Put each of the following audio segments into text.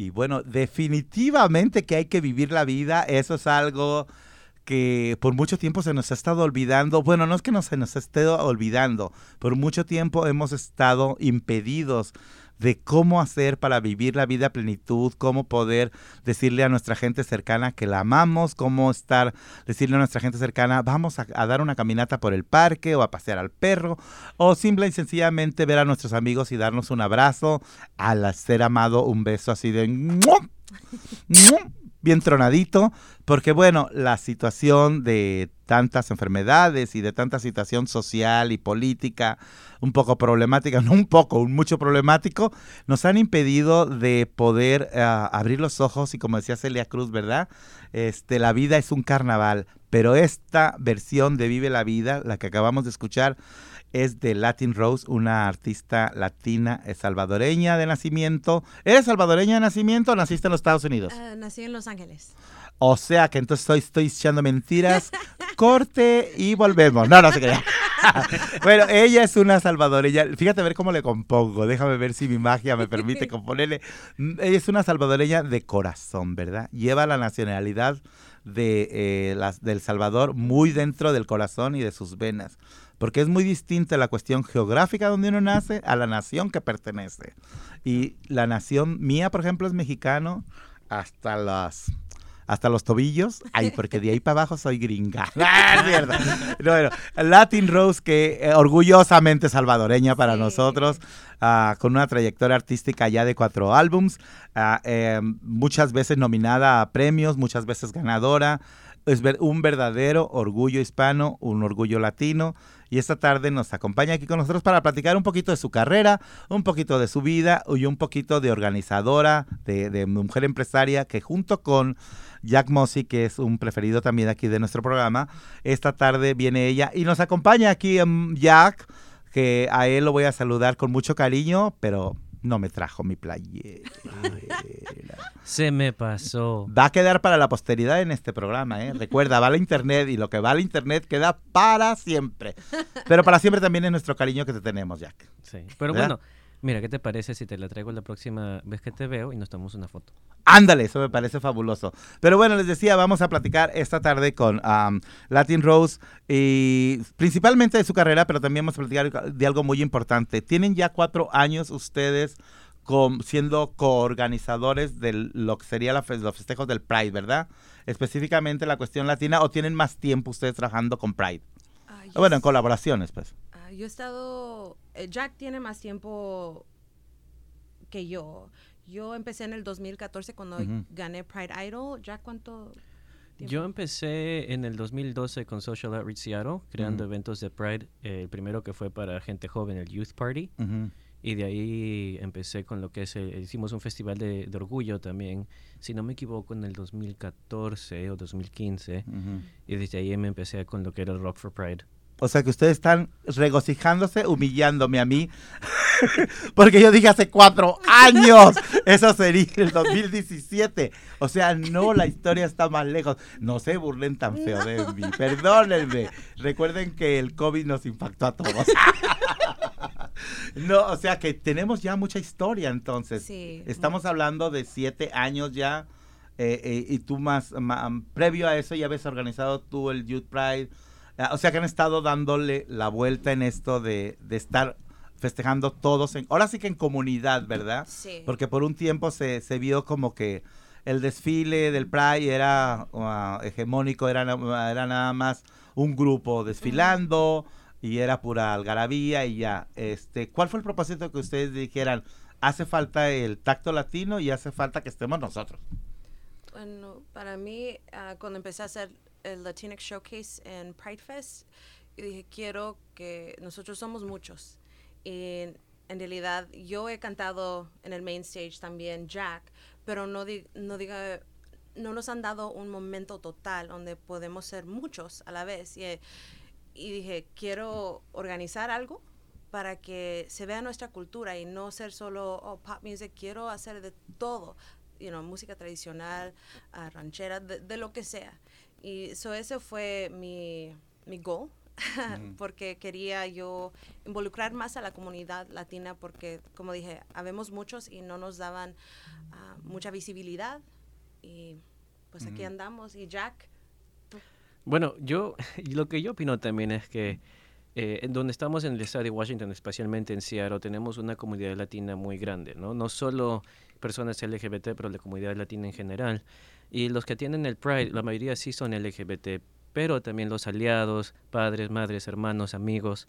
y bueno, definitivamente que hay que vivir la vida, eso es algo que por mucho tiempo se nos ha estado olvidando. Bueno, no es que no se nos esté olvidando, por mucho tiempo hemos estado impedidos de cómo hacer para vivir la vida a plenitud, cómo poder decirle a nuestra gente cercana que la amamos, cómo estar, decirle a nuestra gente cercana, vamos a, dar una caminata por el parque o a pasear al perro, o simple y sencillamente ver a nuestros amigos y darnos un abrazo, al ser amado un beso así de bien tronadito, porque bueno, la situación de tantas enfermedades y de tanta situación social y política un poco problemática, no un poco, un mucho problemático, nos han impedido de poder eh, abrir los ojos y como decía Celia Cruz, ¿verdad? Este, la vida es un carnaval, pero esta versión de Vive la Vida, la que acabamos de escuchar, es de Latin Rose, una artista latina eh, salvadoreña de nacimiento. ¿Eres salvadoreña de nacimiento o naciste en los Estados Unidos? Uh, nací en Los Ángeles. O sea que entonces estoy, estoy echando mentiras. Corte y volvemos. No, no se crea. bueno, ella es una salvadoreña. Fíjate a ver cómo le compongo. Déjame ver si mi magia me permite componerle. Ella es una salvadoreña de corazón, ¿verdad? Lleva la nacionalidad de, eh, las, del Salvador muy dentro del corazón y de sus venas porque es muy distinta la cuestión geográfica donde uno nace a la nación que pertenece. Y la nación mía, por ejemplo, es mexicano hasta las hasta los tobillos. Ay, porque de ahí para abajo soy gringa. Ah, bueno, Latin Rose, que eh, orgullosamente salvadoreña para nosotros, ah, con una trayectoria artística ya de cuatro álbums, ah, em, muchas veces nominada a premios, muchas veces ganadora. Es un verdadero orgullo hispano, un orgullo latino y esta tarde nos acompaña aquí con nosotros para platicar un poquito de su carrera, un poquito de su vida y un poquito de organizadora, de, mujer empresaria que junto con Jack Mossy, que es un preferido también aquí de nuestro programa, esta tarde viene ella y nos acompaña aquí en Jack, que a él lo voy a saludar con mucho cariño, pero no me trajo mi playera. Se me pasó. Va a quedar para la posteridad en este programa, ¿eh? Recuerda, va a la internet y lo que va a la internet queda para siempre. Pero para siempre también es nuestro cariño que te tenemos, Jack. Sí, pero bueno, Mira, ¿qué te parece si te la traigo la próxima vez que te veo y nos tomamos una foto? Ándale, eso me parece fabuloso. Pero bueno, les decía, vamos a platicar esta tarde con Latin Rose y principalmente de su carrera, pero también vamos a platicar de algo muy importante. Tienen ya cuatro años ustedes siendo coorganizadores de lo que sería los festejos del Pride, ¿verdad? Específicamente la cuestión latina, ¿o tienen más tiempo ustedes trabajando con Pride? Ah, bueno, en colaboraciones, pues. Yo he estado eh, Jack tiene más tiempo que yo. Yo empecé en el 2014 cuando gané Pride Idol. Jack, ¿cuánto? Tiempo? Yo empecé en el 2012 con Social Outreach Seattle, creando eventos de Pride. el primero que fue para gente joven, el Youth Party. Y de ahí empecé con lo que es, hicimos un festival de, orgullo también, si no me equivoco, en el 2014 o 2015. Y desde ahí me empecé con lo que era el Rock for Pride. O sea que ustedes están regocijándose, humillándome a mí. Porque yo dije hace cuatro años. Eso sería el 2017. O sea, no, la historia está más lejos. No se burlen tan feo de mí. Perdónenme. Recuerden que el COVID nos impactó a todos. No, o sea que tenemos ya mucha historia entonces. Sí. Estamos hablando de siete años ya. Eh, eh, y tú más, más, previo a eso ya habías organizado tú el Youth Pride o sea que han estado dándole la vuelta en esto de, estar festejando todos, en, ahora sí que en comunidad, ¿verdad? Sí. Porque por un tiempo se, se vio como que el desfile del Pride era uh, hegemónico, era, era nada más un grupo desfilando y era pura algarabía y ya. Este, ¿Cuál fue el propósito que ustedes dijeran? Hace falta el tacto latino y hace falta que estemos nosotros. Bueno, para mí, ah, cuando empecé a hacer el Latinx Showcase en Pride Fest y dije, quiero que nosotros somos muchos. Y en realidad yo he cantado en el main stage también Jack, pero no, no diga no nos han dado un momento total donde podemos ser muchos a la vez. Y, y dije, quiero organizar algo para que se vea nuestra cultura y no ser solo oh, pop music, quiero hacer de todo, you know, música tradicional, uh, ranchera, de, de, lo que sea. Y eso ese fue mi, mi goal porque quería yo involucrar más a la comunidad latina porque, como dije, habemos muchos y no nos daban ah, mucha visibilidad y pues aquí andamos y Jack. Bueno, yo lo que yo opino también es que eh, en donde estamos en el estado de Washington, especialmente en Seattle, tenemos una comunidad latina muy grande, ¿no? No solo personas LGBT, pero la comunidad latina en general. Y los que tienen el Pride, la mayoría sí son LGBT, pero también los aliados, padres, madres, hermanos, amigos.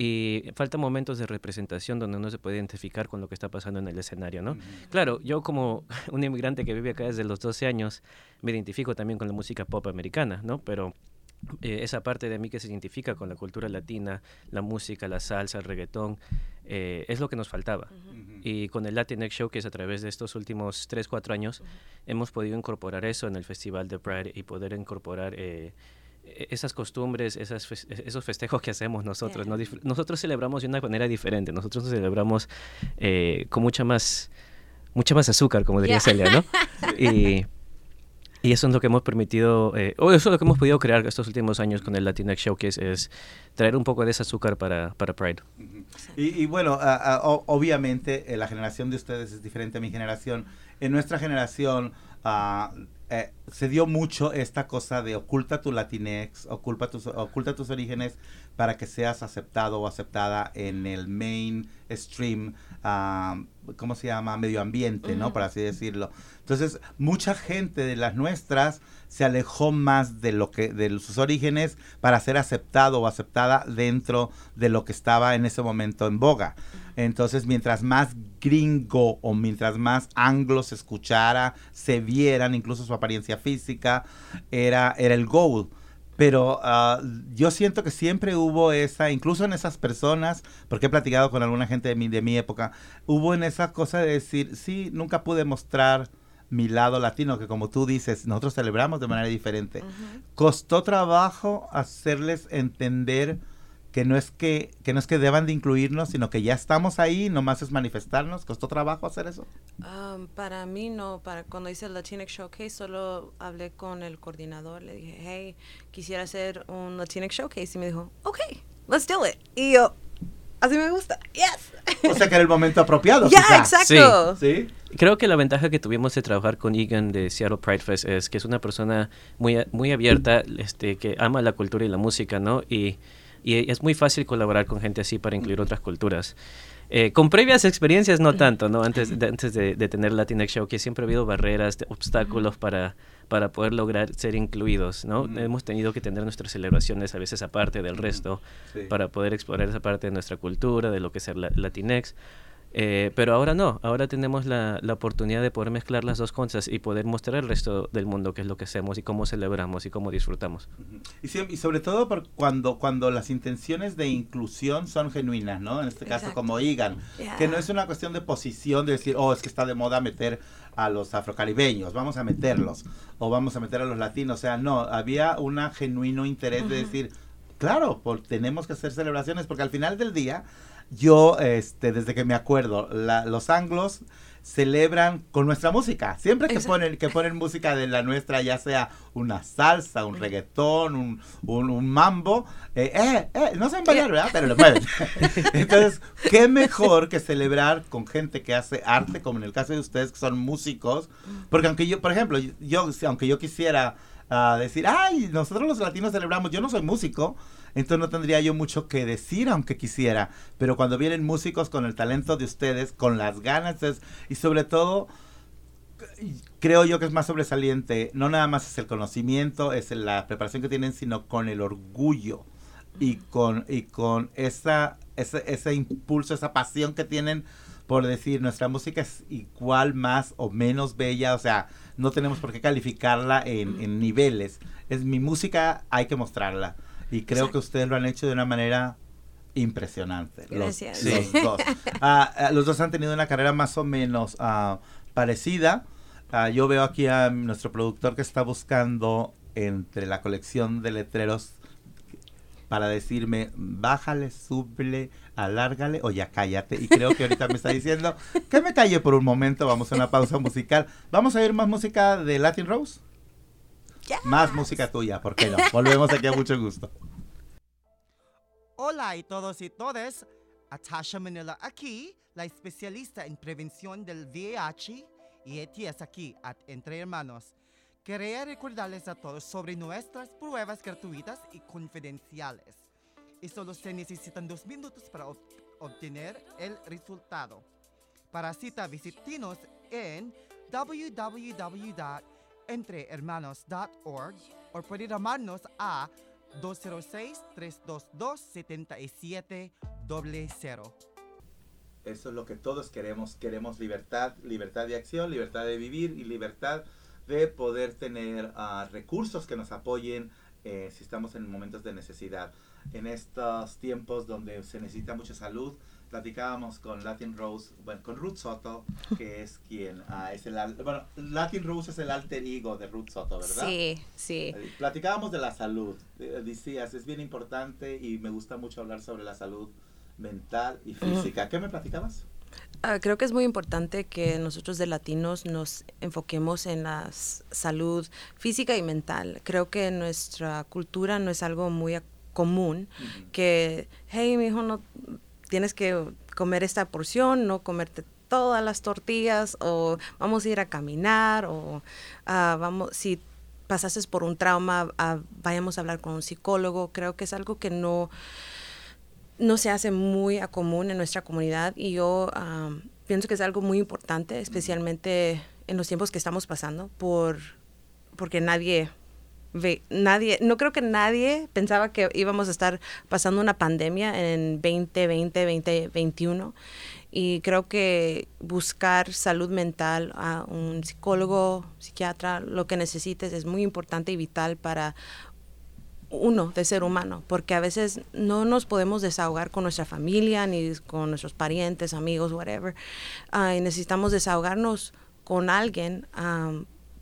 Y faltan momentos de representación donde uno se puede identificar con lo que está pasando en el escenario, ¿no? Claro, yo como un inmigrante que vive acá desde los 12 años, me identifico también con la música pop americana, ¿no? Pero eh, esa parte de mí que se identifica con la cultura latina, la música, la salsa, el reggaetón, eh, es lo que nos faltaba. Y con el Latinx Show, que es a través de estos últimos 3, 4 años, hemos podido incorporar eso en el Festival de Pride y poder incorporar eh, e-, esas costumbres, esas esos festejos que hacemos nosotros. Nosotros celebramos de una manera diferente, nosotros celebramos con mucha más, mucha más azúcar, como diría Celia, ¿no? y y eso es lo que hemos permitido, eh, o eso es lo que hemos podido crear estos últimos años con el Latinx Showcase, es traer un poco de ese azúcar para, para Pride. y, bueno, obviamente eh, la generación de ustedes es diferente a mi generación. En nuestra generación ah, eh, se dio mucho esta cosa de oculta tu Latinx, oculta tus, oculta tus orígenes para que seas aceptado o aceptada en el mainstream uh, ¿cómo se llama? Medio ambiente, ¿no? Por así decirlo. Entonces, mucha gente de las nuestras se alejó más de lo que de sus orígenes para ser aceptado o aceptada dentro de lo que estaba en ese momento en boga. Entonces, mientras más gringo o mientras más anglo se escuchara, se vieran, incluso su apariencia física, era, era el goal pero uh, yo siento que siempre hubo esa, incluso en esas personas, porque he platicado con alguna gente de mi, de mi época, hubo en esa cosa de decir, sí, nunca pude mostrar mi lado latino, que como tú dices, nosotros celebramos de manera diferente. Costó trabajo hacerles entender que no es que, que no es que deban de incluirnos, sino que ya estamos ahí, nomás es manifestarnos. ¿Costó trabajo hacer eso? Um, para mí no, para cuando hice el Latinx Showcase solo hablé con el coordinador, le dije, hey, quisiera hacer un Latinx Showcase y me dijo, ok, let's do it. Y yo, así me gusta, yes. O sea que era el momento apropiado. Ya, exacto. ¿Sí? Creo que la ventaja que tuvimos de trabajar con Egan de Seattle Pride Fest es que es una persona muy, muy abierta, este, que ama la cultura y la música, ¿no? Y y es muy fácil colaborar con gente así para incluir otras culturas. Eh, con previas experiencias no tanto, ¿no? Antes de, antes de, tener Latinx Show, que siempre ha habido barreras, obstáculos para, para poder lograr ser incluidos, ¿no? Hemos tenido que tener nuestras celebraciones a veces aparte del resto para poder explorar esa parte de nuestra cultura, de lo que es el Latinx. Eh, pero ahora no, ahora tenemos la, la, oportunidad de poder mezclar las dos cosas y poder mostrar al resto del mundo qué es lo que hacemos y cómo celebramos y cómo disfrutamos. Y, y sobre todo por cuando, cuando las intenciones de inclusión son genuinas, ¿no? En este caso como Igan, que no es una cuestión de posición de decir, oh, es que está de moda meter a los afrocaribeños, vamos a meterlos, o vamos a meter a los latinos, o sea, no, había un genuino interés de decir, claro, tenemos que hacer celebraciones, porque al final del día yo, este, desde que me acuerdo, los anglos celebran con nuestra música. Siempre que ponen, que ponen música de la nuestra, ya sea una salsa, un reggaetón, un, un, mambo, eh, eh, eh, no saben bailar, ¿verdad? Pero lo mueven. Entonces, qué mejor que celebrar con gente que hace arte, como en el caso de ustedes que son músicos, porque aunque yo, por ejemplo, yo, aunque yo quisiera ah, decir, ay, nosotros los latinos celebramos, yo no soy músico, entonces no tendría yo mucho que decir aunque quisiera, pero cuando vienen músicos con el talento de ustedes, con las ganas y sobre todo creo yo que es más sobresaliente, no nada más es el conocimiento, es la preparación que tienen, sino con el orgullo y con, y con esa, ese, ese impulso, esa pasión que tienen por decir nuestra música es igual, más o menos bella, o sea, no tenemos por qué calificarla en, en niveles. Es mi música, hay que mostrarla. Y creo que ustedes lo han hecho de una manera impresionante. Gracias. Los, dos. Ah, ah, los dos han tenido una carrera más o menos uh, parecida. yo veo aquí a nuestro productor que está buscando entre la colección de letreros para decirme, bájale, súbele, alárgale o ya cállate. Y creo que ahorita me está diciendo que me calle por un momento. Vamos a una pausa musical. ¿Vamos a ir más música de Latin Rose? Más música tuya, ¿por qué no? Volvemos aquí a mucho gusto. Hola a todos y todas. Atasha Manila aquí, la especialista en prevención del VIH y ETS aquí at Entre Hermanos. Quería recordarles a todos sobre nuestras pruebas gratuitas y confidenciales. Y solo se necesitan dos minutos para ob- obtener el resultado. Para cita, visítenos en www.entrehermanos.org o puede llamarnos a 206-322-7700. Eso es lo que todos queremos. Queremos libertad, libertad de acción, libertad de vivir y libertad de poder tener ah, recursos que nos apoyen eh, si estamos en momentos de necesidad. En estos tiempos donde se necesita mucha salud, platicábamos con Latin Rose, bueno, con Ruth Soto, que es quien ah, es el, bueno, Latin Rose es el alter ego de Ruth Soto, ¿verdad? Sí, sí. Eh, Platicábamos de la salud. Eh, Decías, es bien importante y me gusta mucho hablar sobre la salud mental y física. ¿Qué me platicabas? Ah, creo que es muy importante que nosotros de latinos nos enfoquemos en la salud física y mental. Creo que nuestra cultura no es algo muy común que, hey, mi hijo, no tienes que comer esta porción, no comerte todas las tortillas, o vamos a ir a caminar, o ah, vamos, si pasases por un trauma, ah, vayamos a hablar con un psicólogo. Creo que es algo que no no se hace muy a común en nuestra comunidad y yo am, pienso que es algo muy importante, especialmente en los tiempos que estamos pasando, por, porque nadie ve, nadie, no creo que nadie pensaba que íbamos a estar pasando una pandemia en 2020, 2021 y creo que buscar salud mental a un psicólogo, psiquiatra, lo que necesites es muy importante y vital para uno de ser humano, porque a veces no nos podemos desahogar con nuestra familia, ni con nuestros parientes, amigos, whatever. Ah, y necesitamos desahogarnos con alguien,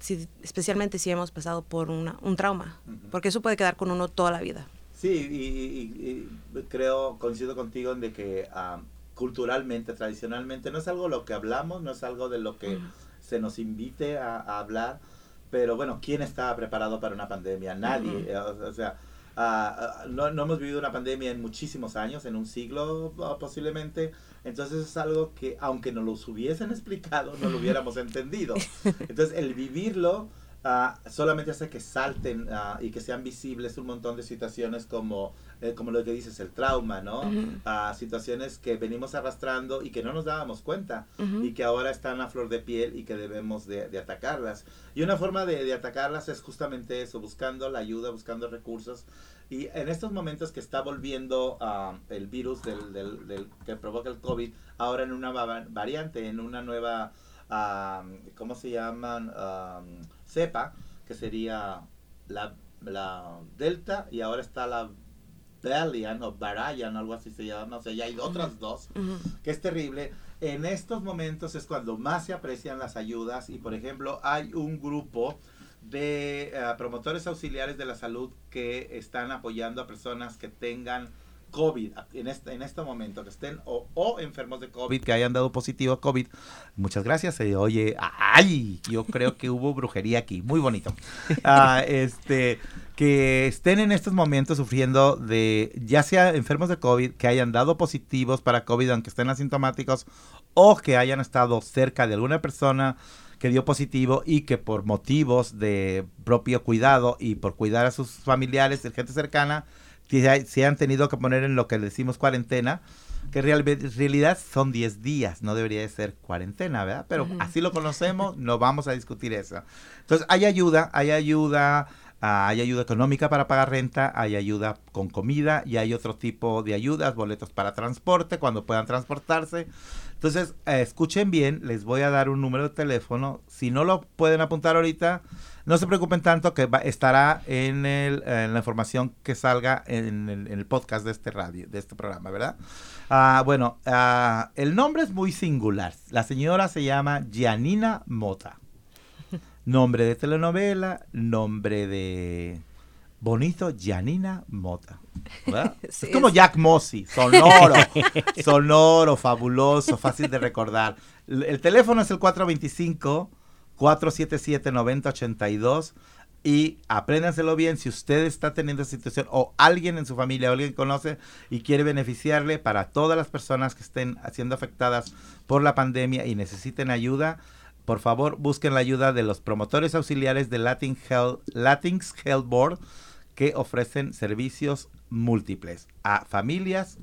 si- especialmente si hemos pasado por una, un trauma, porque eso puede quedar con uno toda la vida. Sí, y, y- y creo, coincido contigo en de que ah, culturalmente, tradicionalmente, no es algo lo que hablamos, no es algo de lo que se nos invite a, a hablar, pero bueno, ¿quién estaba preparado para una pandemia? Nadie, Ujú. eh, o, o sea, ah, no, no hemos vivido una pandemia en muchísimos años, en un siglo ah, posiblemente, entonces es algo que aunque nos lo hubiesen explicado, no lo hubiéramos entendido. Entonces el vivirlo ah, solamente hace que salten ah, y que sean visibles un montón de situaciones como, eh, como lo que dices, el trauma, ¿no? Ah, situaciones que venimos arrastrando y que no nos dábamos cuenta Ujú. y que ahora están a flor de piel y que debemos de, de atacarlas. Y una forma de, de atacarlas es justamente eso, buscando la ayuda, buscando recursos. Y en estos momentos que está volviendo ah, el virus del, del- del- que provoca el COVID, ahora en una va- variante, en una nueva, ah, ¿cómo se llaman? Cepa, que sería la, la Delta y ahora está la Valiant o Variant, algo así se llama, o sea, ya hay otras dos que es terrible. En estos momentos es cuando más se aprecian las ayudas y, por ejemplo, hay un grupo de eh, promotores auxiliares de la salud que están apoyando a personas que tengan COVID en este, en este momento, que estén o, o enfermos de COVID, que hayan dado positivo a COVID. Muchas gracias. Se oye, ¡ay! Yo creo que hubo brujería aquí. Muy bonito. Ah, este, que estén en estos momentos sufriendo de, ya sea enfermos de COVID, que hayan dado positivos para COVID, aunque estén asintomáticos, o que hayan estado cerca de alguna persona que dio positivo y que por motivos de propio cuidado y por cuidar a sus familiares, de gente cercana, se han tenido que poner en lo que le decimos cuarentena, que real- en realidad son 10 días, no debería de ser cuarentena, ¿verdad? Pero Ujú. así lo conocemos, no vamos a discutir eso. Entonces, hay ayuda, hay ayuda, ah, hay ayuda económica para pagar renta, hay ayuda con comida y hay otro tipo de ayudas, boletos para transporte, cuando puedan transportarse. Entonces, eh, escuchen bien, les voy a dar un número de teléfono. Si no lo pueden apuntar ahorita, no se preocupen tanto que estará en, el, en la información que salga en el, podcast de este radio, de este programa, ¿verdad? Ah, bueno, ah, el nombre es muy singular. La señora se llama Gianina Mota. Nombre de telenovela, nombre de bonito, Gianina Mota. es como Jack Mossy, sonoro, sonoro, fabuloso, fácil de recordar. El, el teléfono es el 425 477 9082 y apréndanselo bien si usted está teniendo esa situación o alguien en su familia o alguien que conoce y quiere beneficiarle para todas las personas que estén siendo afectadas por la pandemia y necesiten ayuda, por favor busquen la ayuda de los promotores auxiliares de Latin Health, Latinx Health Board que ofrecen servicios múltiples a familias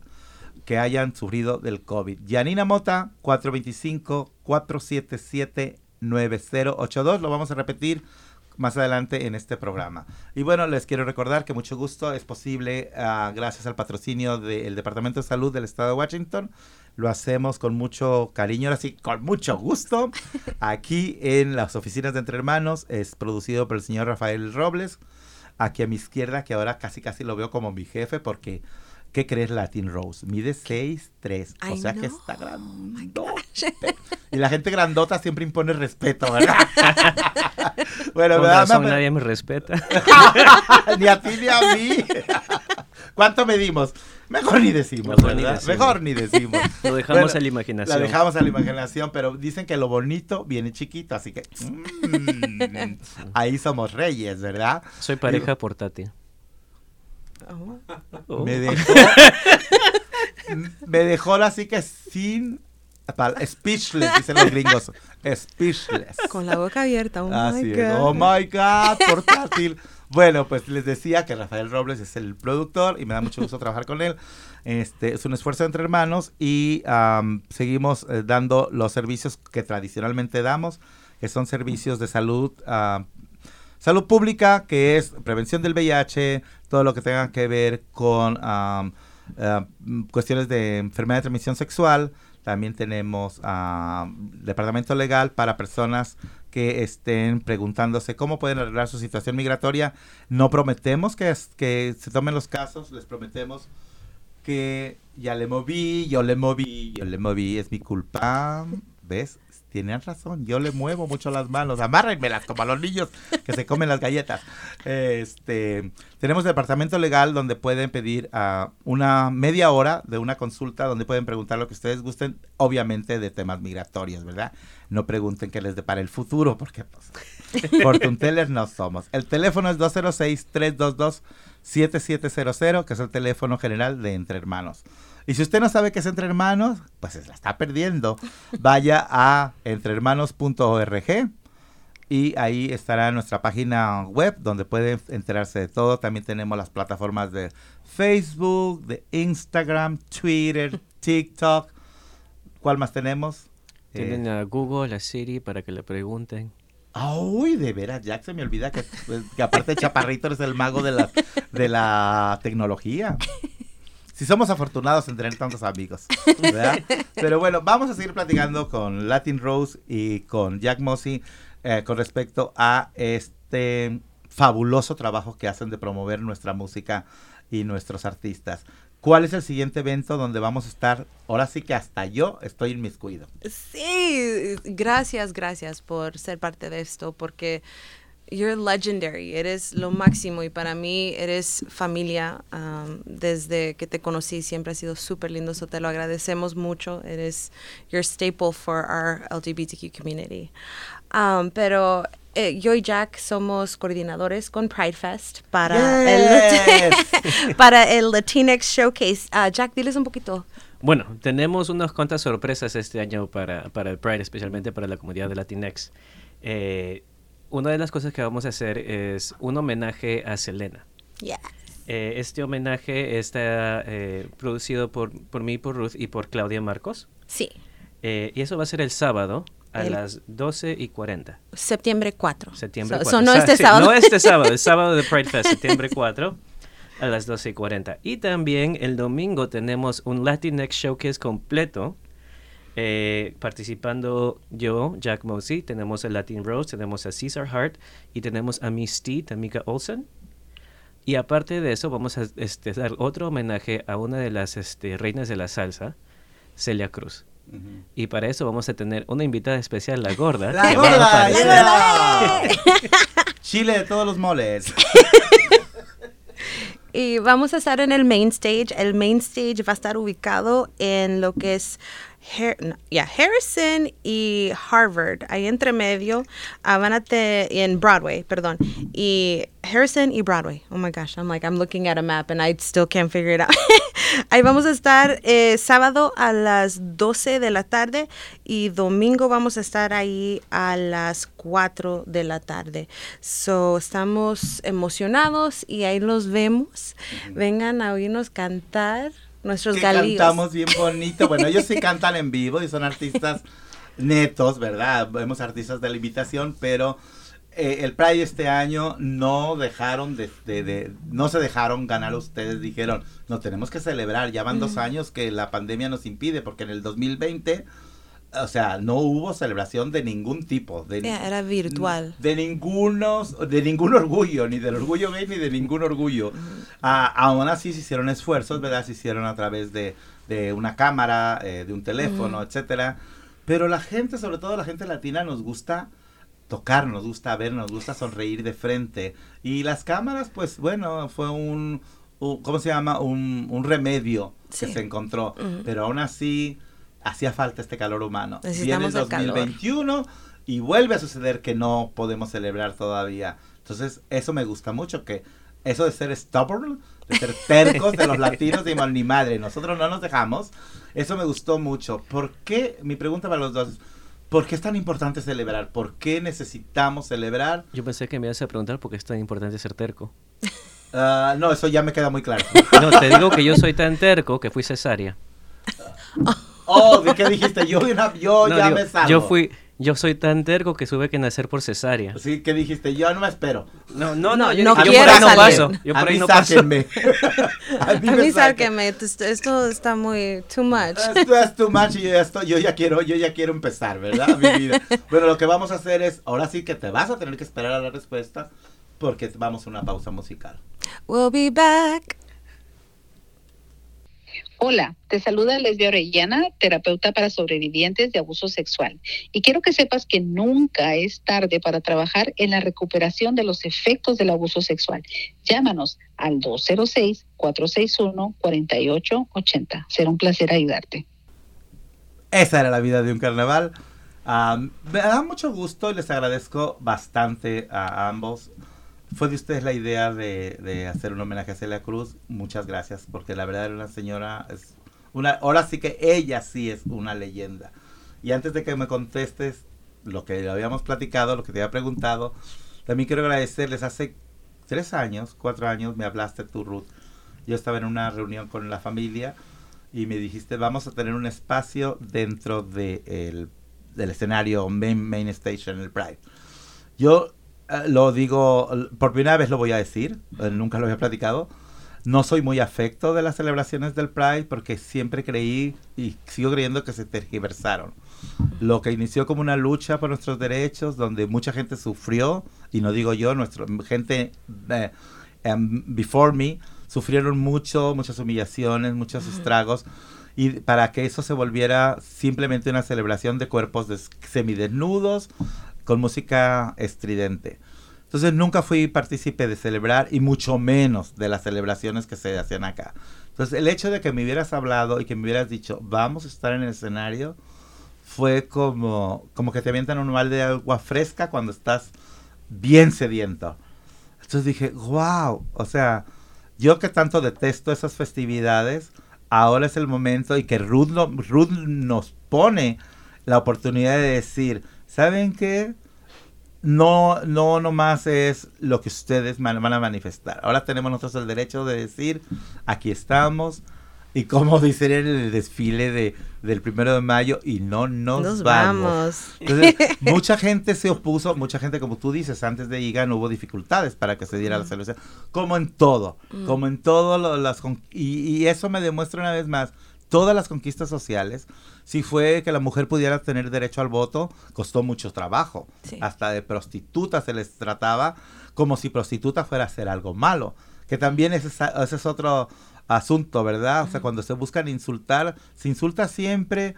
que hayan sufrido del COVID. Yanina Mota, 425-477-9082. Lo vamos a repetir más adelante en este programa. Y bueno, les quiero recordar que mucho gusto es posible uh, gracias al patrocinio del Departamento de Salud del Estado de Washington. Lo hacemos con mucho cariño, ahora sí, con mucho gusto. Aquí en las oficinas de Entre Hermanos es producido por el señor Rafael Robles. Aquí a mi izquierda, que ahora casi casi lo veo como mi jefe porque ¿Qué crees Latin Rose? Mide 6'3". O sea que está grandote. y la gente grandota siempre impone respeto, ¿verdad? bueno, Con razón, nadie me respeta. ni a ti ni a mí. ¿Cuánto medimos? Mejor ni decimos, Mejor, ni decimos. Mejor ni decimos. Lo dejamos a la imaginación. Lo dejamos a la imaginación, pero dicen que lo bonito viene chiquito, así que mmm, ahí somos reyes, ¿verdad? Soy pareja portátil. Oh. Me dejó. me dejó así que sin. Speechless, dicen los gringos. Speechless. Con la boca abierta. Oh my God. Oh my God, portátil. Bueno, pues les decía que Rafael Robles es el productor y me da mucho gusto trabajar con él. Este es un esfuerzo entre hermanos y seguimos eh, dando los servicios que tradicionalmente damos, que son servicios de salud Salud pública, que es prevención del VIH, todo lo que tenga que ver con eh, cuestiones de enfermedad de transmisión sexual. También tenemos departamento legal para personas que estén preguntándose cómo pueden arreglar su situación migratoria. No prometemos que, que se tomen los casos, les prometemos que ya le moví, yo le moví, yo le moví, es mi culpa. ¿Ves? Tienen razón, yo le muevo mucho las manos, amárrenmelas como a los niños que se comen las galletas. Este, tenemos departamento legal donde pueden pedir uh, una media hora de una consulta donde pueden preguntar lo que ustedes gusten, obviamente de temas migratorios, ¿verdad? No pregunten qué les depara el futuro, porque pues, Fortune Teller no somos. El teléfono es 206-322-7700, que es el teléfono general de Entre Hermanos. Y si usted no sabe qué es Entre Hermanos, pues se la está perdiendo. Vaya a entrehermanos.org y ahí estará nuestra página web donde puede enterarse de todo. También tenemos las plataformas de Facebook, de Instagram, Twitter, TikTok. ¿Cuál más tenemos? Tienen eh, a Google, a Siri para que le pregunten. Uy, de veras, Jack se me olvida que, que aparte Chaparrito es el mago de la, de la tecnología si somos afortunados en tener tantos amigos, ¿verdad? Pero bueno, vamos a seguir platicando con Latin Rose y con Jack Mossy eh, con respecto a este fabuloso trabajo que hacen de promover nuestra música y nuestros artistas. ¿Cuál es el siguiente evento donde vamos a estar? Ahora sí que hasta yo estoy inmiscuido. Sí, gracias, gracias por ser parte de esto, porque you're legendary, eres lo máximo y para mí eres familia. Um, desde que te conocí siempre ha sido súper lindo, so te lo agradecemos mucho. Eres your staple for our LGBTQ community. Um, pero eh, yo y Jack somos coordinadores con Pride Fest para, el, para el Latinx Showcase. Uh, Jack, diles un poquito. Bueno, tenemos unas cuantas sorpresas este año para, para el Pride, especialmente para la comunidad de Latinx. Eh, una de las cosas que vamos a hacer es un homenaje a Selena. Eh, este homenaje está eh, producido por, por mí, por Ruth y por Claudia Marcos. Sí. Eh, y eso va a ser el sábado a las 12 y 40. Septiembre 4. Septiembre 4. no este sábado. no este sábado, el sábado de Pride Fest, septiembre 4 a las 12 y 40. Y también el domingo tenemos un Latinx Showcase completo eh, participando yo, Jack Mosey, tenemos a Latin Rose, tenemos a Caesar Hart y tenemos a Miss T, Tamika Olsen. Y aparte de eso, vamos a este, dar otro homenaje a una de las este, reinas de la salsa, Celia Cruz. Y para eso vamos a tener una invitada especial, la gorda. La gorda, Chile de todos los moles. y vamos a estar en el main stage. El main stage va a estar ubicado en lo que es Harrison y Harvard, ahí entre medio, uh, van a te, en Broadway, perdón, y Harrison y Broadway. Oh my gosh, I'm like, I'm looking at a map and I still can't figure it out. ahí vamos a estar eh, sábado a las 12 de la tarde y domingo vamos a estar ahí a las 4 de la tarde. So, estamos emocionados y ahí los vemos. Vengan a oírnos cantar nuestros que. Cantamos bien bonito. Bueno, ellos sí cantan en vivo y son artistas netos, ¿verdad? Vemos artistas de la invitación, pero eh, el Pride este año no dejaron de, de, de, no se dejaron ganar ustedes, dijeron, no tenemos que celebrar, ya van dos años que la pandemia nos impide, porque en el 2020 o sea, no hubo celebración de ningún tipo. De, era virtual. De ninguno, de ningún orgullo, ni del orgullo gay, ni de ningún orgullo. Uh -huh. ah, aún así se hicieron esfuerzos, ¿verdad? Se hicieron a través de, de una cámara, eh, de un teléfono, uh -huh. etcétera. Pero la gente, sobre todo la gente latina, nos gusta tocar, nos gusta ver, nos gusta sonreír de frente. Y las cámaras, pues bueno, fue un, un ¿cómo se llama? Un, un remedio sí. que se encontró. Uh -huh. Pero aún así hacía falta este calor humano. Viene el 2021 y vuelve a suceder que no podemos celebrar todavía. Entonces, eso me gusta mucho, que eso de ser stubborn, de ser tercos de los latinos, de ni madre, nosotros no nos dejamos, eso me gustó mucho. ¿Por qué? Mi pregunta para los dos ¿Por qué es tan importante celebrar? ¿Por qué necesitamos celebrar? Yo pensé que me ibas a preguntar por qué es tan importante ser terco. Uh, no, eso ya me queda muy claro. No, te digo que yo soy tan terco que fui cesárea. Oh, ¿de qué dijiste? Yo, yo no, ya digo, me salgo. Yo fui, yo soy tan terco que tuve que nacer por cesárea. Sí, ¿qué dijiste? Yo no me espero. No, no, No, no, yo, no yo quiero por ahí no salir. paso. Yo a por ahí mí no paso. sáquenme. a mí, A me mí saquen. sáqueme, esto, esto está muy too much. Esto es too much y yo ya, estoy, yo ya quiero, yo ya quiero empezar, ¿verdad? Mi vida. Bueno, lo que vamos a hacer es, ahora sí que te vas a tener que esperar a la respuesta porque vamos a una pausa musical. We'll be back. Hola, te saluda Lesbia Orellana, terapeuta para sobrevivientes de abuso sexual. Y quiero que sepas que nunca es tarde para trabajar en la recuperación de los efectos del abuso sexual. Llámanos al 206-461-4880. Será un placer ayudarte. Esa era la vida de un carnaval. Me da mucho gusto y les agradezco bastante a ambos. Fue de ustedes la idea de, de, hacer un homenaje a Celia Cruz. Muchas gracias, porque la verdad era una señora, es una, ahora sí que ella sí es una leyenda. Y antes de que me contestes lo que habíamos platicado, lo que te había preguntado, también quiero agradecerles. Hace tres años, cuatro años, me hablaste tú, Ruth. Yo estaba en una reunión con la familia y me dijiste, vamos a tener un espacio dentro de el, del escenario main, main Station, el Pride. Yo lo digo, por primera vez lo voy a decir, uh, nunca lo había platicado. No soy muy afecto de las celebraciones del Pride porque siempre creí y sigo creyendo que se tergiversaron. Lo que inició como una lucha por nuestros derechos, donde mucha gente sufrió, y no digo yo, nuestra gente uh, um, before me, sufrieron mucho, muchas humillaciones, muchos estragos, y para que eso se volviera simplemente una celebración de cuerpos des semidesnudos, con música estridente. Entonces nunca fui partícipe de celebrar y mucho menos de las celebraciones que se hacían acá. Entonces el hecho de que me hubieras hablado y que me hubieras dicho, vamos a estar en el escenario, fue como, como que te avientan un mal de agua fresca cuando estás bien sediento. Entonces dije, wow, o sea, yo que tanto detesto esas festividades, ahora es el momento y que Ruth, Ruth nos pone la oportunidad de decir, ¿saben qué? No, no nomás es lo que ustedes van a manifestar. Ahora tenemos nosotros el derecho de decir, aquí estamos, y como dicen en el desfile de, del primero de mayo, y no nos, Nos vamos. vamos. Entonces, mucha gente se opuso, mucha gente, como tú dices, antes de IGAN hubo dificultades para que se diera la celebración, como en todo, Mm. como en todo, lo- las con- y, y eso me demuestra una vez más, todas las conquistas sociales, si fue que la mujer pudiera tener derecho al voto, costó mucho trabajo, Sí. hasta de prostituta se les trataba como si prostituta fuera a hacer algo malo, que también ese, es- ese es otro asunto, ¿verdad? O sea, cuando se buscan insultar, se insulta siempre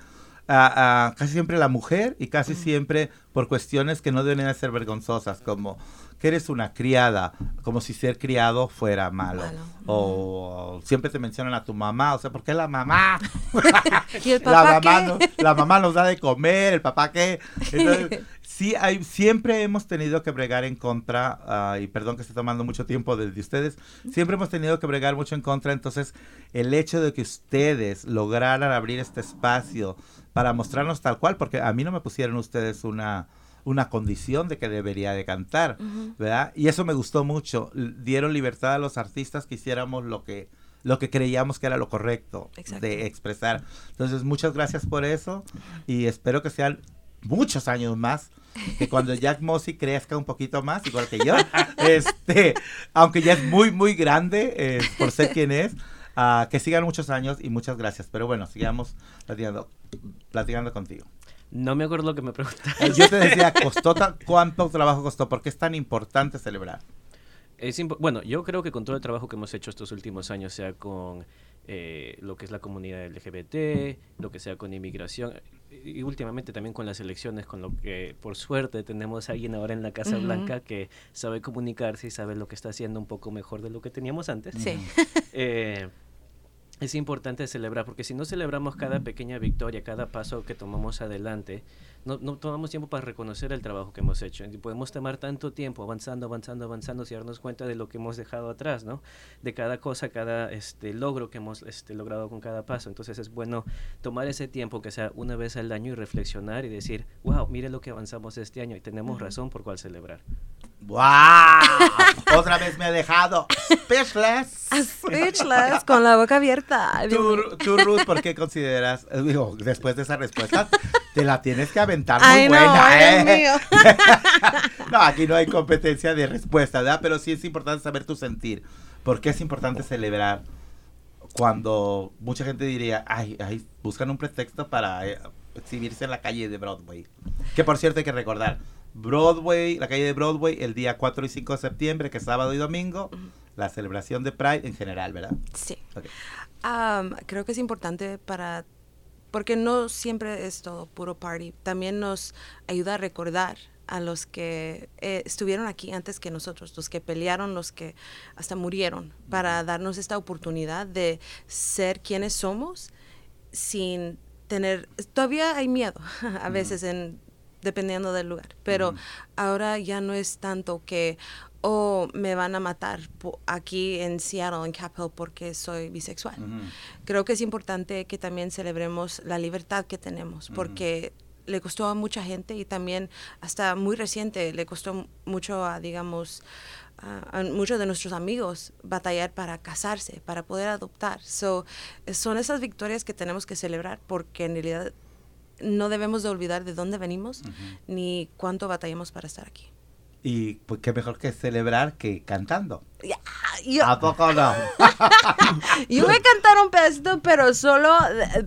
casi siempre la mujer y casi siempre por cuestiones que no deben ser vergonzosas, como que eres una criada, como si ser criado fuera malo. O siempre te mencionan a tu mamá, o sea, ¿por qué la mamá? ¿Y el papá la, mamá qué? la mamá nos da de comer, el papá qué. sí, hay, siempre hemos tenido que bregar en contra, ah, y perdón que esté tomando mucho tiempo de, de, ustedes, siempre hemos tenido que bregar mucho en contra, entonces el hecho de que ustedes lograran abrir este espacio para mostrarnos tal cual, porque a mí no me pusieron ustedes una una condición de que debería de cantar, ¿verdad? Y eso me gustó mucho. Dieron libertad a los artistas que hiciéramos lo que lo que creíamos que era lo correcto de expresar. Entonces, muchas gracias por eso y espero que sean muchos años más que cuando Jack Mossy crezca un poquito más, igual que yo, este, aunque ya es muy, muy grande eh, por ser quien es, uh, que sigan muchos años y muchas gracias. Pero bueno, sigamos platicando, platicando contigo. No me acuerdo lo que me preguntaste. Yo te decía, ¿costó ¿cuánto trabajo costó? ¿Por qué es tan importante celebrar? Es bueno, yo creo que con todo el trabajo que hemos hecho estos últimos años, sea con eh, lo que es la comunidad LGBT, lo que sea con inmigración, y últimamente también con las elecciones, con lo que por suerte tenemos a alguien ahora en la Casa Blanca que sabe comunicarse y sabe lo que está haciendo un poco mejor de lo que teníamos antes. Sí. Eh, es importante celebrar, porque si no celebramos cada pequeña victoria, cada paso que tomamos adelante, no, no, tomamos tiempo para reconocer el trabajo que hemos hecho. Y podemos tomar tanto tiempo avanzando, avanzando, avanzando, sin darnos cuenta de lo que hemos dejado atrás, ¿no? De cada cosa, cada este, logro que hemos este, logrado con cada paso. Entonces es bueno tomar ese tiempo, que sea una vez al año, y reflexionar y decir, wow, mire lo que avanzamos este año y tenemos razón por cuál celebrar. ¡Wow! Otra vez me ha dejado speechless. Speechless, con la boca abierta. Tú, Ruth, ¿por qué consideras, eh, digo, después de esa respuesta, te la tienes que aventar muy buena, ¿eh? no, aquí no hay competencia de respuesta, ¿verdad? Pero sí es importante saber tu sentir. ¿Por qué es importante celebrar cuando mucha gente diría, ay, ay, buscan un pretexto para eh, exhibirse en la calle de Broadway? Que por cierto hay que recordar, Broadway, la calle de Broadway, el día 4 y 5 de septiembre, que es sábado y domingo, la celebración de Pride en general, ¿verdad? Sí. creo que es importante para, porque no siempre es todo puro party, también nos ayuda a recordar a los que eh, estuvieron aquí antes que nosotros, los que pelearon, los que hasta murieron, para darnos esta oportunidad de ser quienes somos sin tener, todavía hay miedo a veces en dependiendo del lugar. Pero ahora ya no es tanto que, oh, me van a matar aquí en Seattle, en Capitol, porque soy bisexual. Creo que es importante que también celebremos la libertad que tenemos, porque le costó a mucha gente y también hasta muy reciente le costó mucho a, digamos, a, muchos de nuestros amigos batallar para casarse, para poder adoptar. So, son esas victorias que tenemos que celebrar porque en realidad no debemos de olvidar de dónde venimos ni cuánto batallamos para estar aquí. Y pues qué mejor que celebrar que cantando. yo, ¿A poco no? yo voy a cantar un pedacito, pero solo,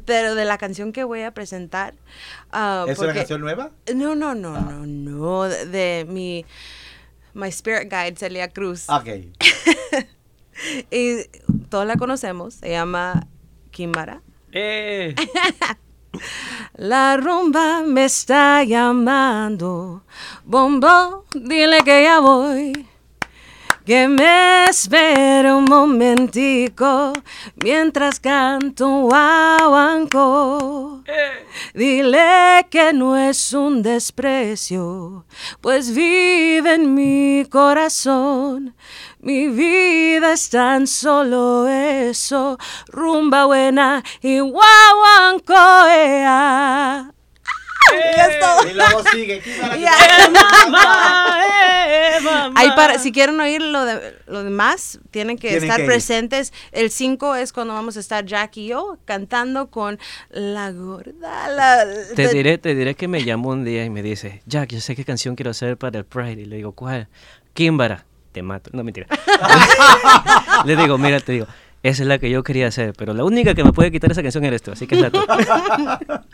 pero de la canción que voy a presentar. Uh, ¿Es una canción nueva? No, no, no, ah. no, no, de, mi, my spirit guide, Celia Cruz. Ok. y todos la conocemos, se llama Kimbara. ¡Eh! La rumba me está llamando. Bombo, dile que ya voy. Que me espere un momentico mientras canto guaguancó. Dile que no es un desprecio, pues vive en mi corazón. Mi vida es tan solo eso, rumba buena y guaguancoea. Y luego sigue. para, si quieren oír lo, de, lo demás, tienen que estar presentes. El 5 es cuando vamos a estar Jack y yo cantando con la gorda. La, te, diré, te diré que me llamó un día y me dice, Jack, yo sé qué canción quiero hacer para el Pride. Y le digo, ¿cuál? Kimbara te mato. No, mentira. Le digo, mira, te digo, esa es la que yo quería hacer, pero la única que me puede quitar esa canción eres tú, así que es la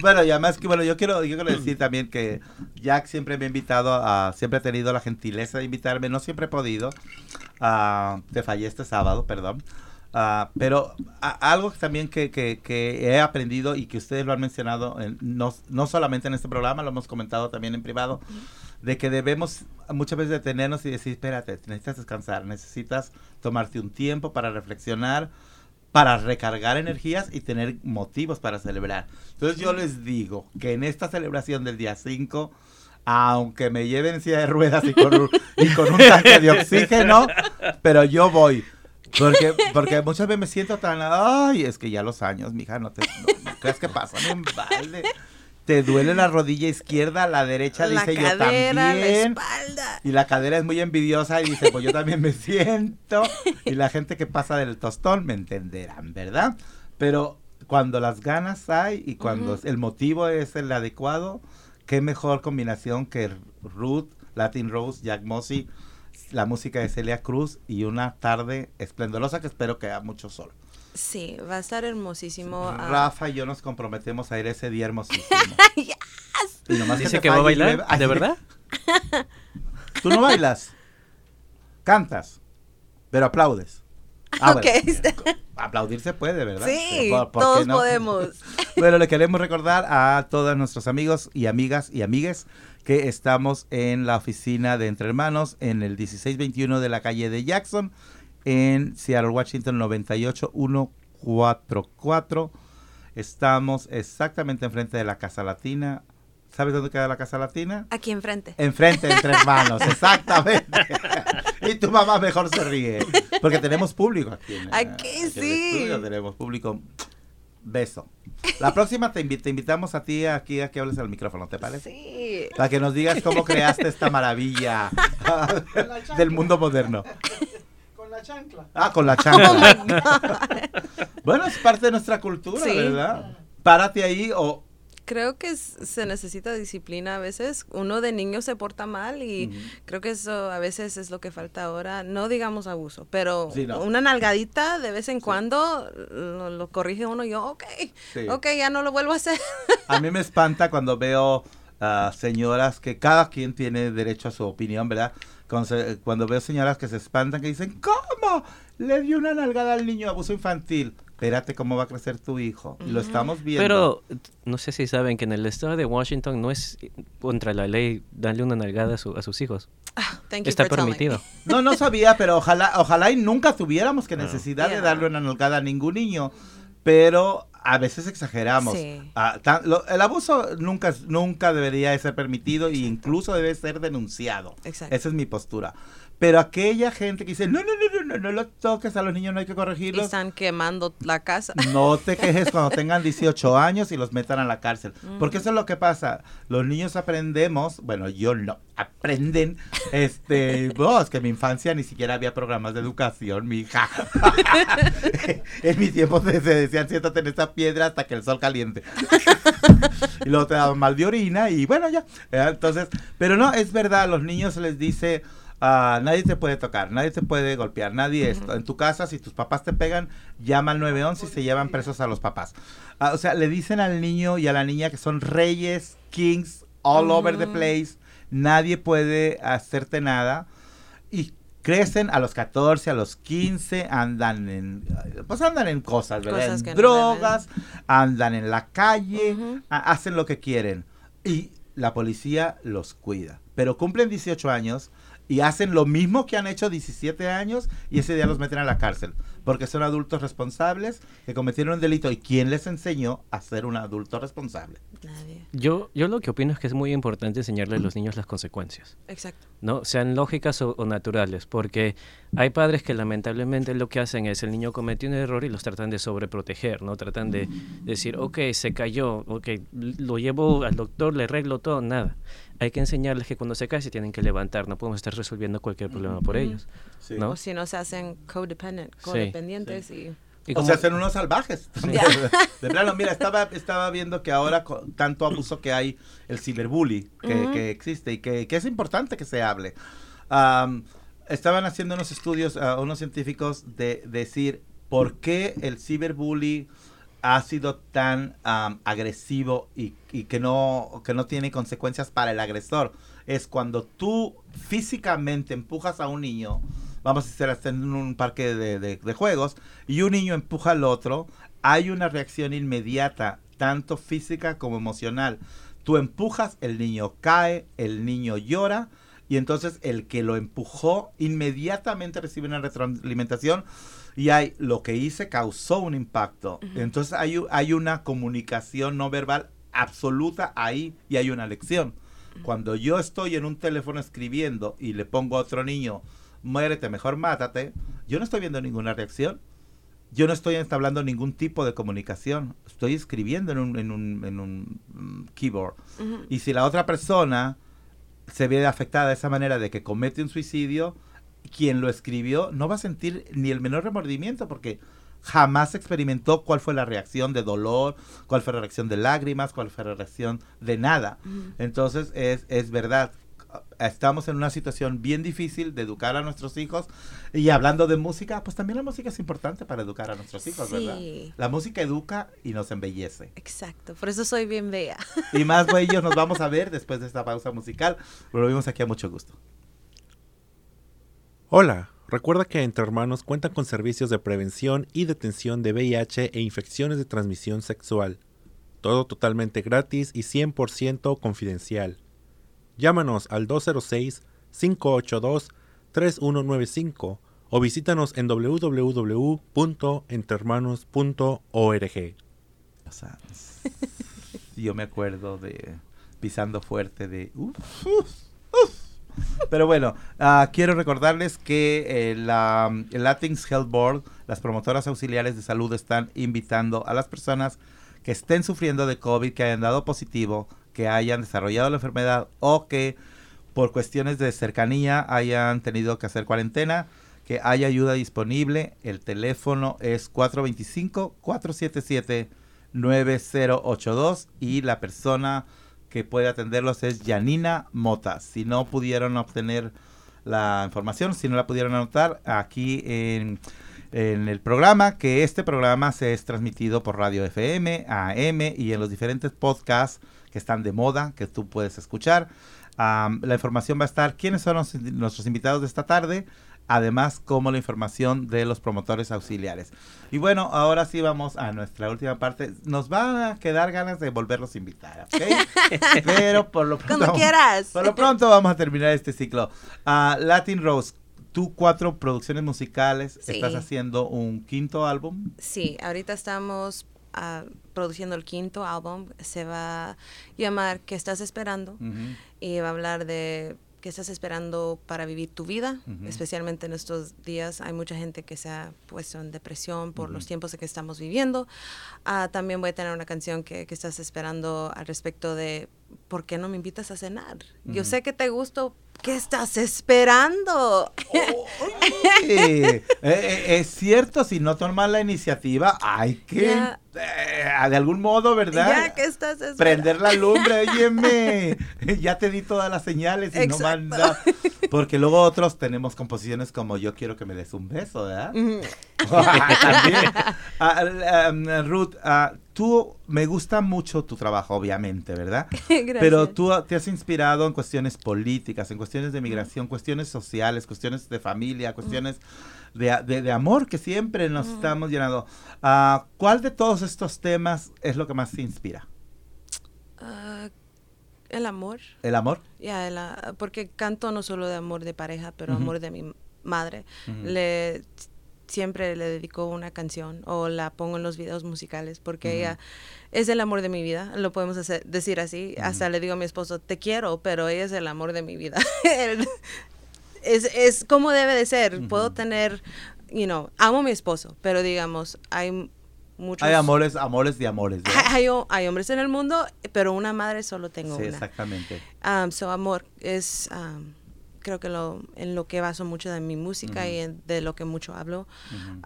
bueno, y además que, bueno, yo quiero, yo quiero decir también que Jack siempre me ha invitado, a, siempre ha tenido la gentileza de invitarme, no siempre he podido, uh, te fallé este sábado, perdón, Ah, pero algo también que, que, que, he aprendido y que ustedes lo han mencionado, no, no, solamente en este programa, lo hemos comentado también en privado, de que debemos muchas veces detenernos y decir, espérate, necesitas descansar, necesitas tomarte un tiempo para reflexionar, para recargar energías y tener motivos para celebrar. Entonces yo les digo que en esta celebración del día 5, aunque me lleven silla de ruedas y con, un, y con un tanque de oxígeno, pero yo voy porque, porque muchas veces me siento tan, ay, es que ya los años, mija, no te no, creas que pasa en balde. Te duele la rodilla izquierda, la derecha dice yo también. La espalda. Y la cadera es muy envidiosa y dice, pues yo también me siento. Y la gente que pasa del tostón me entenderán, ¿verdad? Pero cuando las ganas hay y cuando el motivo es el adecuado, qué mejor combinación que Ruth, Latin Rose, Jack Mossy la música de Celia Cruz y una tarde esplendorosa que espero que haya mucho sol. Sí, va a estar hermosísimo. Ah. Rafa y yo nos comprometemos a ir ese día hermosísimo. yes. Dice que, va a bailar, ¿de verdad? Tú no bailas, cantas, pero aplaudes. Ah, aplaudir se puede, ¿verdad? Sí, todos podemos. Bueno, le queremos recordar a todos nuestros amigos y amigas y amigues que estamos en la oficina de Entre Hermanos en el 1621 de la calle de Jackson en Seattle, Washington 98144. Estamos exactamente enfrente de la Casa Latina. ¿Sabes dónde queda la Casa Latina? Aquí enfrente. Enfrente, entre hermanos, exactamente. y tu mamá mejor se ríe. Porque tenemos público aquí. aquí, sí. tenemos público. Beso. La próxima te, invitamos a ti aquí a que hables al micrófono, ¿te parece? Sí. Para que nos digas cómo creaste esta maravilla del mundo moderno. Con la chancla. Ah, con la chancla. Oh bueno, es parte de nuestra cultura, ¿verdad? Párate ahí o creo que se necesita disciplina a veces. Uno de niño se porta mal y creo que eso a veces es lo que falta ahora. No digamos abuso, pero una nalgadita de vez en cuando lo, corrige uno y yo, ok, ok, ya no lo vuelvo a hacer. a mí me espanta cuando veo a señoras que cada quien tiene derecho a su opinión, ¿verdad? Cuando, cuando veo señoras que se espantan, que dicen, ¿cómo? Le dio una nalgada al niño, abuso infantil espérate cómo va a crecer tu hijo. Y lo estamos viendo. Pero no sé si saben que en el estado de Washington no es contra la ley darle una nalgada a, sus hijos. Ah, Está permitido. No, no sabía, pero ojalá, ojalá y nunca tuviéramos que necesidad de darle una nalgada a ningún niño. Pero a veces exageramos. Ah, el abuso nunca, nunca debería ser permitido e incluso debe ser denunciado. Esa es mi postura. Pero aquella gente que dice, no, no, no, no, no, no lo toques a los niños, no hay que corregirlos. están quemando la casa. No te quejes cuando tengan 18 años y los metan a la cárcel. Porque eso es lo que pasa. Los niños aprendemos, bueno, yo no, aprenden, este, vos, que en mi infancia ni siquiera había programas de educación, mi hija. en mi tiempo se, decían, siéntate en esta piedra hasta que el sol caliente. y luego te daban mal de orina y bueno, ya. Entonces, pero no, es verdad, los niños se les dice Ah, nadie te puede tocar, nadie te puede golpear, nadie esto. En tu casa, si tus papás te pegan, llama al 911 y se llevan presos a los papás. Ah, o sea, le dicen al niño y a la niña que son reyes, kings, all over the place. Nadie puede hacerte nada. Y crecen a los 14, a los 15, andan en, pues andan en cosas, ¿verdad? en drogas, andan en la calle, hacen lo que quieren. Y la policía los cuida. Pero cumplen 18 años y hacen lo mismo que han hecho 17 años y ese día los meten a la cárcel porque son adultos responsables que cometieron un delito. ¿Y quién les enseñó a ser un adulto responsable? Nadie. Yo, yo lo que opino es que es muy importante enseñarle a los niños las consecuencias. Exacto. ¿no? Sean lógicas o, naturales, porque hay padres que lamentablemente lo que hacen es el niño cometió un error y los tratan de sobreproteger, ¿no? Tratan de decir, ok, se cayó, ok, lo llevo al doctor, le arreglo todo, nada hay que enseñarles que cuando se cae se tienen que levantar, no podemos estar resolviendo cualquier problema por ellos. ¿no? O si no se hacen codependent, codependientes y... o se hacen unos salvajes. De plano, mira, estaba, estaba viendo que ahora con tanto abuso que hay, el ciberbully que, que existe y que, que, es importante que se hable. estaban haciendo unos estudios, uh, unos científicos, de decir por qué el ciberbully ha sido tan agresivo y, que, no, que no tiene consecuencias para el agresor. Es cuando tú físicamente empujas a un niño vamos a hacer hasta en un parque de, de, de juegos, y un niño empuja al otro, hay una reacción inmediata, tanto física como emocional. Tú empujas, el niño cae, el niño llora, y entonces el que lo empujó inmediatamente recibe una retroalimentación y hay lo que hice causó un impacto. Entonces hay, hay una comunicación no verbal absoluta ahí y hay una lección. Cuando yo estoy en un teléfono escribiendo y le pongo a otro niño, muérete, mejor mátate, yo no estoy viendo ninguna reacción. Yo no estoy entablando ningún tipo de comunicación. Estoy escribiendo en un, en un, en un mm, keyboard. Ujú. Y si la otra persona se ve afectada de esa manera de que comete un suicidio, quien lo escribió no va a sentir ni el menor remordimiento porque jamás experimentó cuál fue la reacción de dolor, cuál fue la reacción de lágrimas, cuál fue la reacción de nada. Entonces es, es verdad, estamos en una situación bien difícil de educar a nuestros hijos y hablando de música, pues también la música es importante para educar a nuestros hijos, ¿verdad? Sí. La música educa y nos embellece. Exacto, por eso soy bien bella. Y más ellos nos vamos a ver después de esta pausa musical. Volvemos aquí a mucho gusto. Hola, recuerda que Entre Hermanos cuenta con servicios de prevención y detención de VIH e infecciones de transmisión sexual. Todo totalmente gratis y 100% confidencial. Llámanos al 206-582-3195 o visítanos en sea, yo me acuerdo de pisando fuerte de... uf. Pero bueno, ah, quiero recordarles que eh, la, el Latinx Health Board, las promotoras auxiliares de salud están invitando a las personas que estén sufriendo de COVID, que hayan dado positivo, que hayan desarrollado la enfermedad o que por cuestiones de cercanía hayan tenido que hacer cuarentena, que haya ayuda disponible. El teléfono es 425-477-9082 y la persona que puede atenderlos es Janina Mota. Si no pudieron obtener la información, si no la pudieron anotar, aquí en, en el programa, que este programa se es transmitido por Radio FM, AM y en los diferentes podcasts que están de moda, que tú puedes escuchar. Am, la información va a estar quiénes son los- nuestros invitados de esta tarde, además como la información de los promotores auxiliares. Y bueno, ahora sí vamos a nuestra última parte. Nos va a quedar ganas de volverlos a invitar, ¿ok? Pero por lo pronto, Cuando quieras. por lo pronto vamos a terminar este ciclo. Ah, Latin Rose, tú cuatro producciones musicales, Sí. estás haciendo un quinto álbum. Sí, ahorita estamos ah, produciendo el quinto álbum. Se va a llamar ¿Qué estás esperando? Y va a hablar de qué estás esperando para vivir tu vida. Especialmente en estos días hay mucha gente que se ha puesto en depresión por los tiempos en que estamos viviendo. Ah, también voy a tener una canción que, que estás esperando al respecto de ¿por qué no me invitas a cenar? Yo sé que te gusto. ¿Qué estás esperando? Eh, eh, es cierto, si no tomas la iniciativa, hay que, eh, de algún modo, ¿verdad? Ya, ¿qué estás esperando? Prender la lumbre, óyeme. ya te di todas las señales y no manda. Porque luego otros tenemos composiciones como Yo quiero que me des un beso, ¿verdad? También. Ah, um, Ruth, ah, tú me gusta mucho tu trabajo, obviamente, ¿verdad? Gracias. Pero tú te has inspirado en cuestiones políticas, en cuestiones de migración, cuestiones sociales, cuestiones de familia, cuestiones de, de- de amor que siempre nos estamos llenando. Ah, ¿Cuál de todos estos temas es lo que más te inspira? El amor. ¿El amor? Ya, el, ah, porque canto no solo de amor de pareja, pero amor de mi madre. Le siempre le dedico una canción o la pongo en los videos musicales porque ella es el amor de mi vida, lo podemos hacer- decir así. Hasta le digo a mi esposo, te quiero, pero ella es el amor de mi vida. Es, es como debe de ser. Puedo tener, you know, amo a mi esposo, pero digamos, hay muchos... Hay amores, amores de amores. Hay, hay- hay hombres en el mundo, pero una madre solo tengo Sí, una. exactamente. Um, so, amor es, um, creo que lo, en lo que baso mucho de mi música y en- de lo que mucho hablo.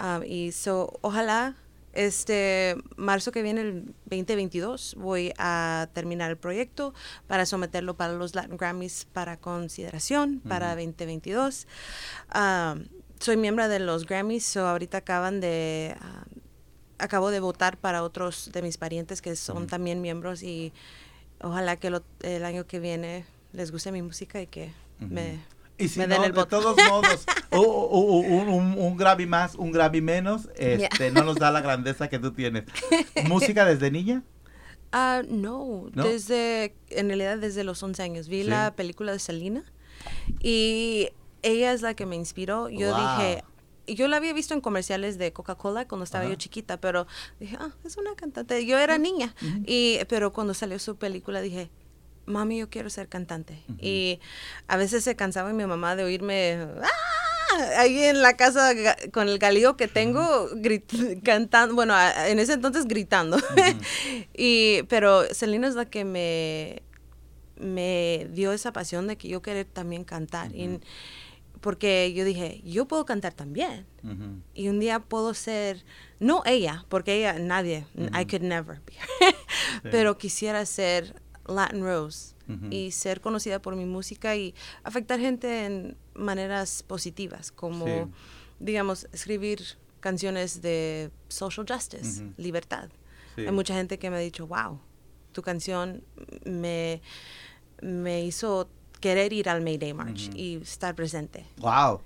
Um, y so, ojalá este marzo que viene, el 2022, voy a terminar el proyecto para someterlo para los Latin Grammys para consideración para 2022. Um, soy miembro de los Grammys, so ahorita acaban de... acabo de votar para otros de mis parientes que son también miembros y ojalá que lo- el año que viene les guste mi música y que me Y si me den de voto. todos modos, un, un- un Grammy más, un Grammy menos, este, no nos da la grandeza que tú tienes. ¿Música desde niña? Ah, no, ¿No? desde, en realidad desde los 11 años. Vi Sí. la película de Selena y ella es la que me inspiró. Yo Wow. dije, yo la había visto en comerciales de Coca-Cola cuando estaba Ajá. yo chiquita, pero dije, ah, es una cantante. Yo era niña, y, pero cuando salió su película dije, mami, yo quiero ser cantante. Y a veces se cansaba mi mamá de oírme, "Ah", ahí en la casa con el galillo que tengo, cantando, bueno, en ese entonces gritando. y, pero Selena es la que me, me dio esa pasión de que yo querer también cantar. Y- porque yo dije, yo puedo cantar también. Ujú. Y un día puedo ser, no ella, porque ella, nadie, I could never be. Pero quisiera ser Latin Rose Ujú. y ser conocida por mi música y afectar gente en maneras positivas, como, Sí. digamos, escribir canciones de social justice, libertad. Sí. Hay mucha gente que me ha dicho, wow, tu canción me, me hizo querer ir al May Day March Ujú. y estar presente. Wow.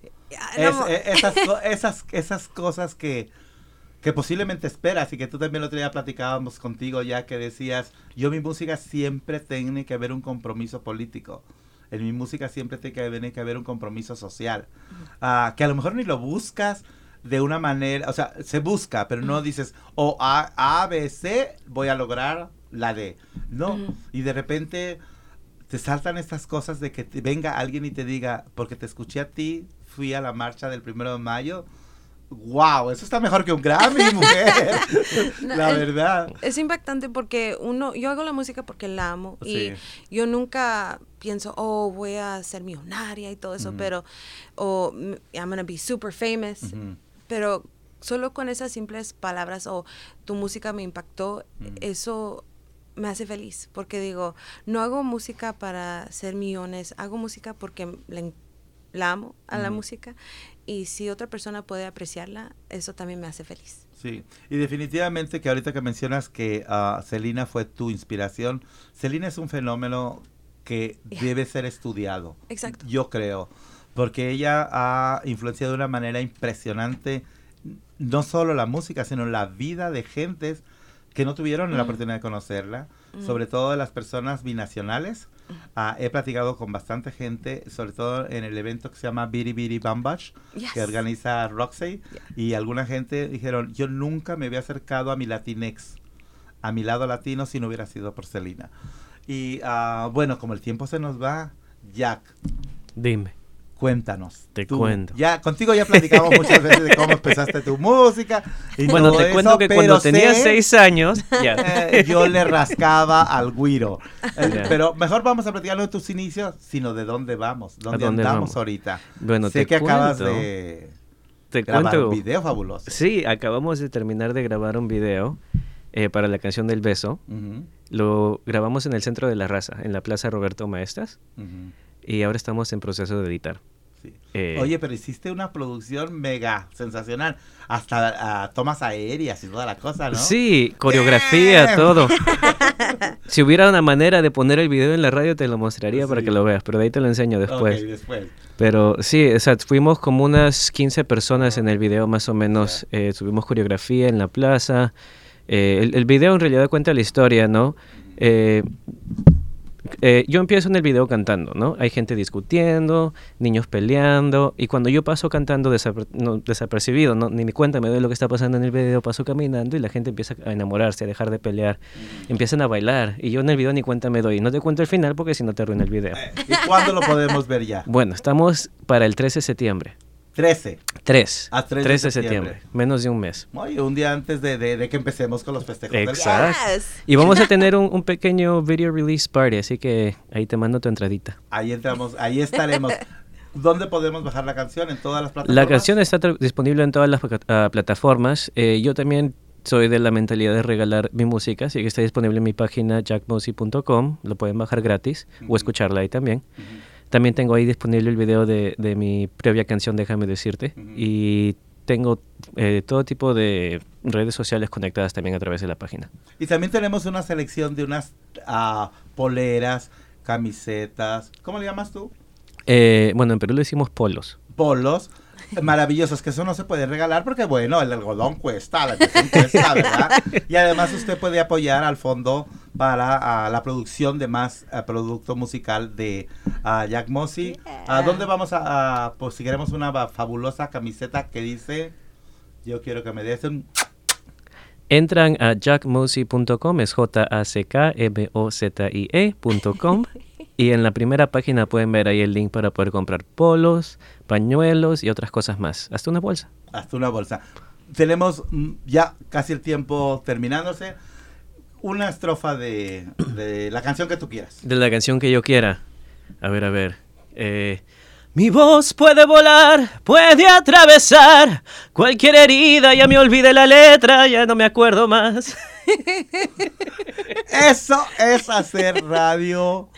Es- no, e- esas, esas, esas cosas que, que posiblemente esperas y que tú también el otro día platicábamos contigo ya que decías, yo mi música siempre tiene que haber un compromiso político. En mi música siempre tiene que, haber un compromiso social. Ah, que a lo mejor ni lo buscas de una manera, o sea, se busca, pero no dices, o A, A, B, C, voy a lograr la D. No, Ujú. y de repente te saltan estas cosas de que te venga alguien y te diga, porque te escuché a ti, fui a la marcha del primero de mayo. Wow, eso está mejor que un Grammy, mujer. No, la verdad. Es impactante porque uno, yo hago la música porque la amo Sí. y yo nunca pienso, oh, voy a ser millonaria y todo eso, pero, o "M- I'm gonna be super famous, pero solo con esas simples palabras o tu música me impactó, Mm. eso me hace feliz porque digo, no hago música para ser millones, hago música porque la, en- la amo a la música y si otra persona puede apreciarla, eso también me hace feliz. Sí, y definitivamente que ahorita que mencionas que ah, Selena fue tu inspiración, Selena es un fenómeno que debe ser estudiado. Exacto. Yo creo, porque ella ha influenciado de una manera impresionante no solo la música, sino la vida de gentes que no tuvieron la oportunidad de conocerla, Mm. sobre todo de las personas binacionales. Ah, he platicado con bastante gente, sobre todo en el evento que se llama Biri Biri Bambach, Yes. que organiza Roxy, y alguna gente dijeron, yo nunca me había acercado a mi Latinex, a mi lado latino, si no hubiera sido por Celina. Y ah, bueno, como el tiempo se nos va, Jack, Dime. Cuéntanos. Te Tú- cuento. Ya, contigo ya platicamos muchas veces de cómo empezaste tu música. y Bueno, todo te cuento eso, que cuando tenía sé, seis años, eh, yo le rascaba al guiro. Eh. Pero mejor vamos a platicar no de tus inicios, sino de dónde vamos, dónde, dónde andamos vamos? ahorita. Bueno, sé te que acabas de Te grabar cuento. un video fabuloso. Sí, acabamos de terminar de grabar un video eh, para la canción del beso. Lo grabamos en el centro de la raza, en la Plaza Roberto Maestas, ujú, y ahora estamos en proceso de editar. Sí. Eh, Oye, pero hiciste una producción mega sensacional. Hasta ah, tomas aéreas y toda la cosa, ¿no? Sí, coreografía, todo. si hubiera una manera de poner el video en la radio, te lo mostraría para que lo veas, pero de ahí te lo enseño después. Ok, después. Pero sí, o sea, fuimos como unas 15 personas en el video más o menos. Eh, subimos coreografía en la plaza. Eh, el, el video en realidad cuenta la historia, ¿no? Eh, yo empiezo en el video cantando, ¿no? Hay gente discutiendo, niños peleando, y cuando yo paso cantando desapre- no, desapercibido, ¿no? ni me cuenta me doy lo que está pasando en el video, paso caminando y la gente empieza a enamorarse, a dejar de pelear, empiezan a bailar, y yo en el video ni cuenta me doy. No te cuento el final porque si no te arruina el video. ¿Y cuándo lo podemos ver ya? Bueno, estamos para el 13 de septiembre. 13. 3. Ah, 3 de 3 de septiembre. septiembre. Menos de un mes. Oye, un día antes de, de- de que empecemos con los festejos Exacto. Yes. Y vamos a tener un, un pequeño video release party, así que ahí te mando tu entradita. Ahí entramos, ahí estaremos. ¿Dónde podemos bajar la canción? ¿En todas las plataformas? La canción está disponible en todas las ah, plataformas. Eh, yo también soy de la mentalidad de regalar mi música, así que está disponible en mi página jackmosi.com. Lo pueden bajar gratis o escucharla ahí también. También tengo ahí disponible el video de, de mi previa canción Déjame decirte. Y tengo eh, todo tipo de redes sociales conectadas también a través de la página. Y también tenemos una selección de unas ah, poleras, camisetas. ¿Cómo le llamas tú? Eh, bueno, en Perú le decimos polos. Polos maravillosos que eso no se puede regalar porque bueno, el algodón cuesta, la cuesta, ¿verdad? Y además usted puede apoyar al fondo para la producción de más producto musical de Jack Mossy. ¿A dónde vamos a, pues si queremos una fabulosa camiseta que dice yo quiero que me des un Entran a jackmozy.com, es J-A-C-K-M-O-Z-I-E.com y en la primera página pueden ver ahí el link para poder comprar polos, pañuelos y otras cosas más. Hasta una bolsa. Hasta una bolsa. Tenemos mm, ya casi el tiempo terminándose. Una estrofa de, de la canción que tú quieras. De la canción que yo quiera. A ver, a ver. Eh, mi voz puede volar, puede atravesar cualquier herida, ya me olvidé la letra, ya no me acuerdo más. Eso es hacer radio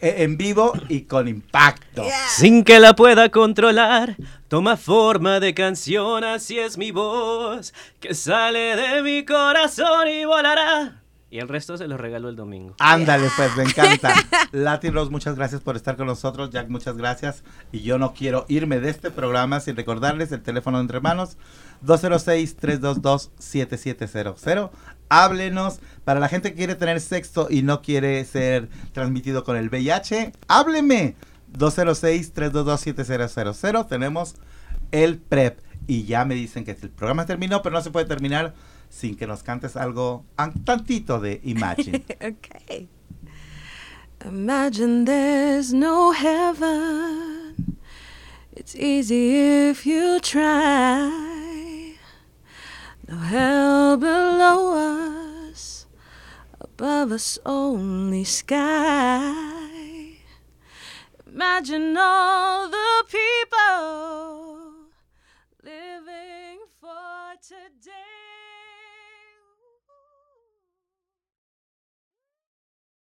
e, en vivo y con impacto. Sin que la pueda controlar, toma forma de canción, así es mi voz, que sale de mi corazón y volará y el resto se los regaló el domingo. Ándale, pues, me encanta. Latin Rose, muchas gracias por estar con nosotros. Jack, muchas gracias. Y yo no quiero irme de este programa sin recordarles el teléfono entre manos 206-322-7700. Háblenos. Para la gente que quiere tener sexo y no quiere ser transmitido con el VIH, hábleme. 206-322-7700. Tenemos el PrEP. Y ya me dicen que el programa terminó, pero no se puede terminar sin que nos cantes algo un tantito de Imagine. okay. Imagine there's no heaven. It's easy if you try. No hell below us. Above us only sky. Imagine all the people living for today.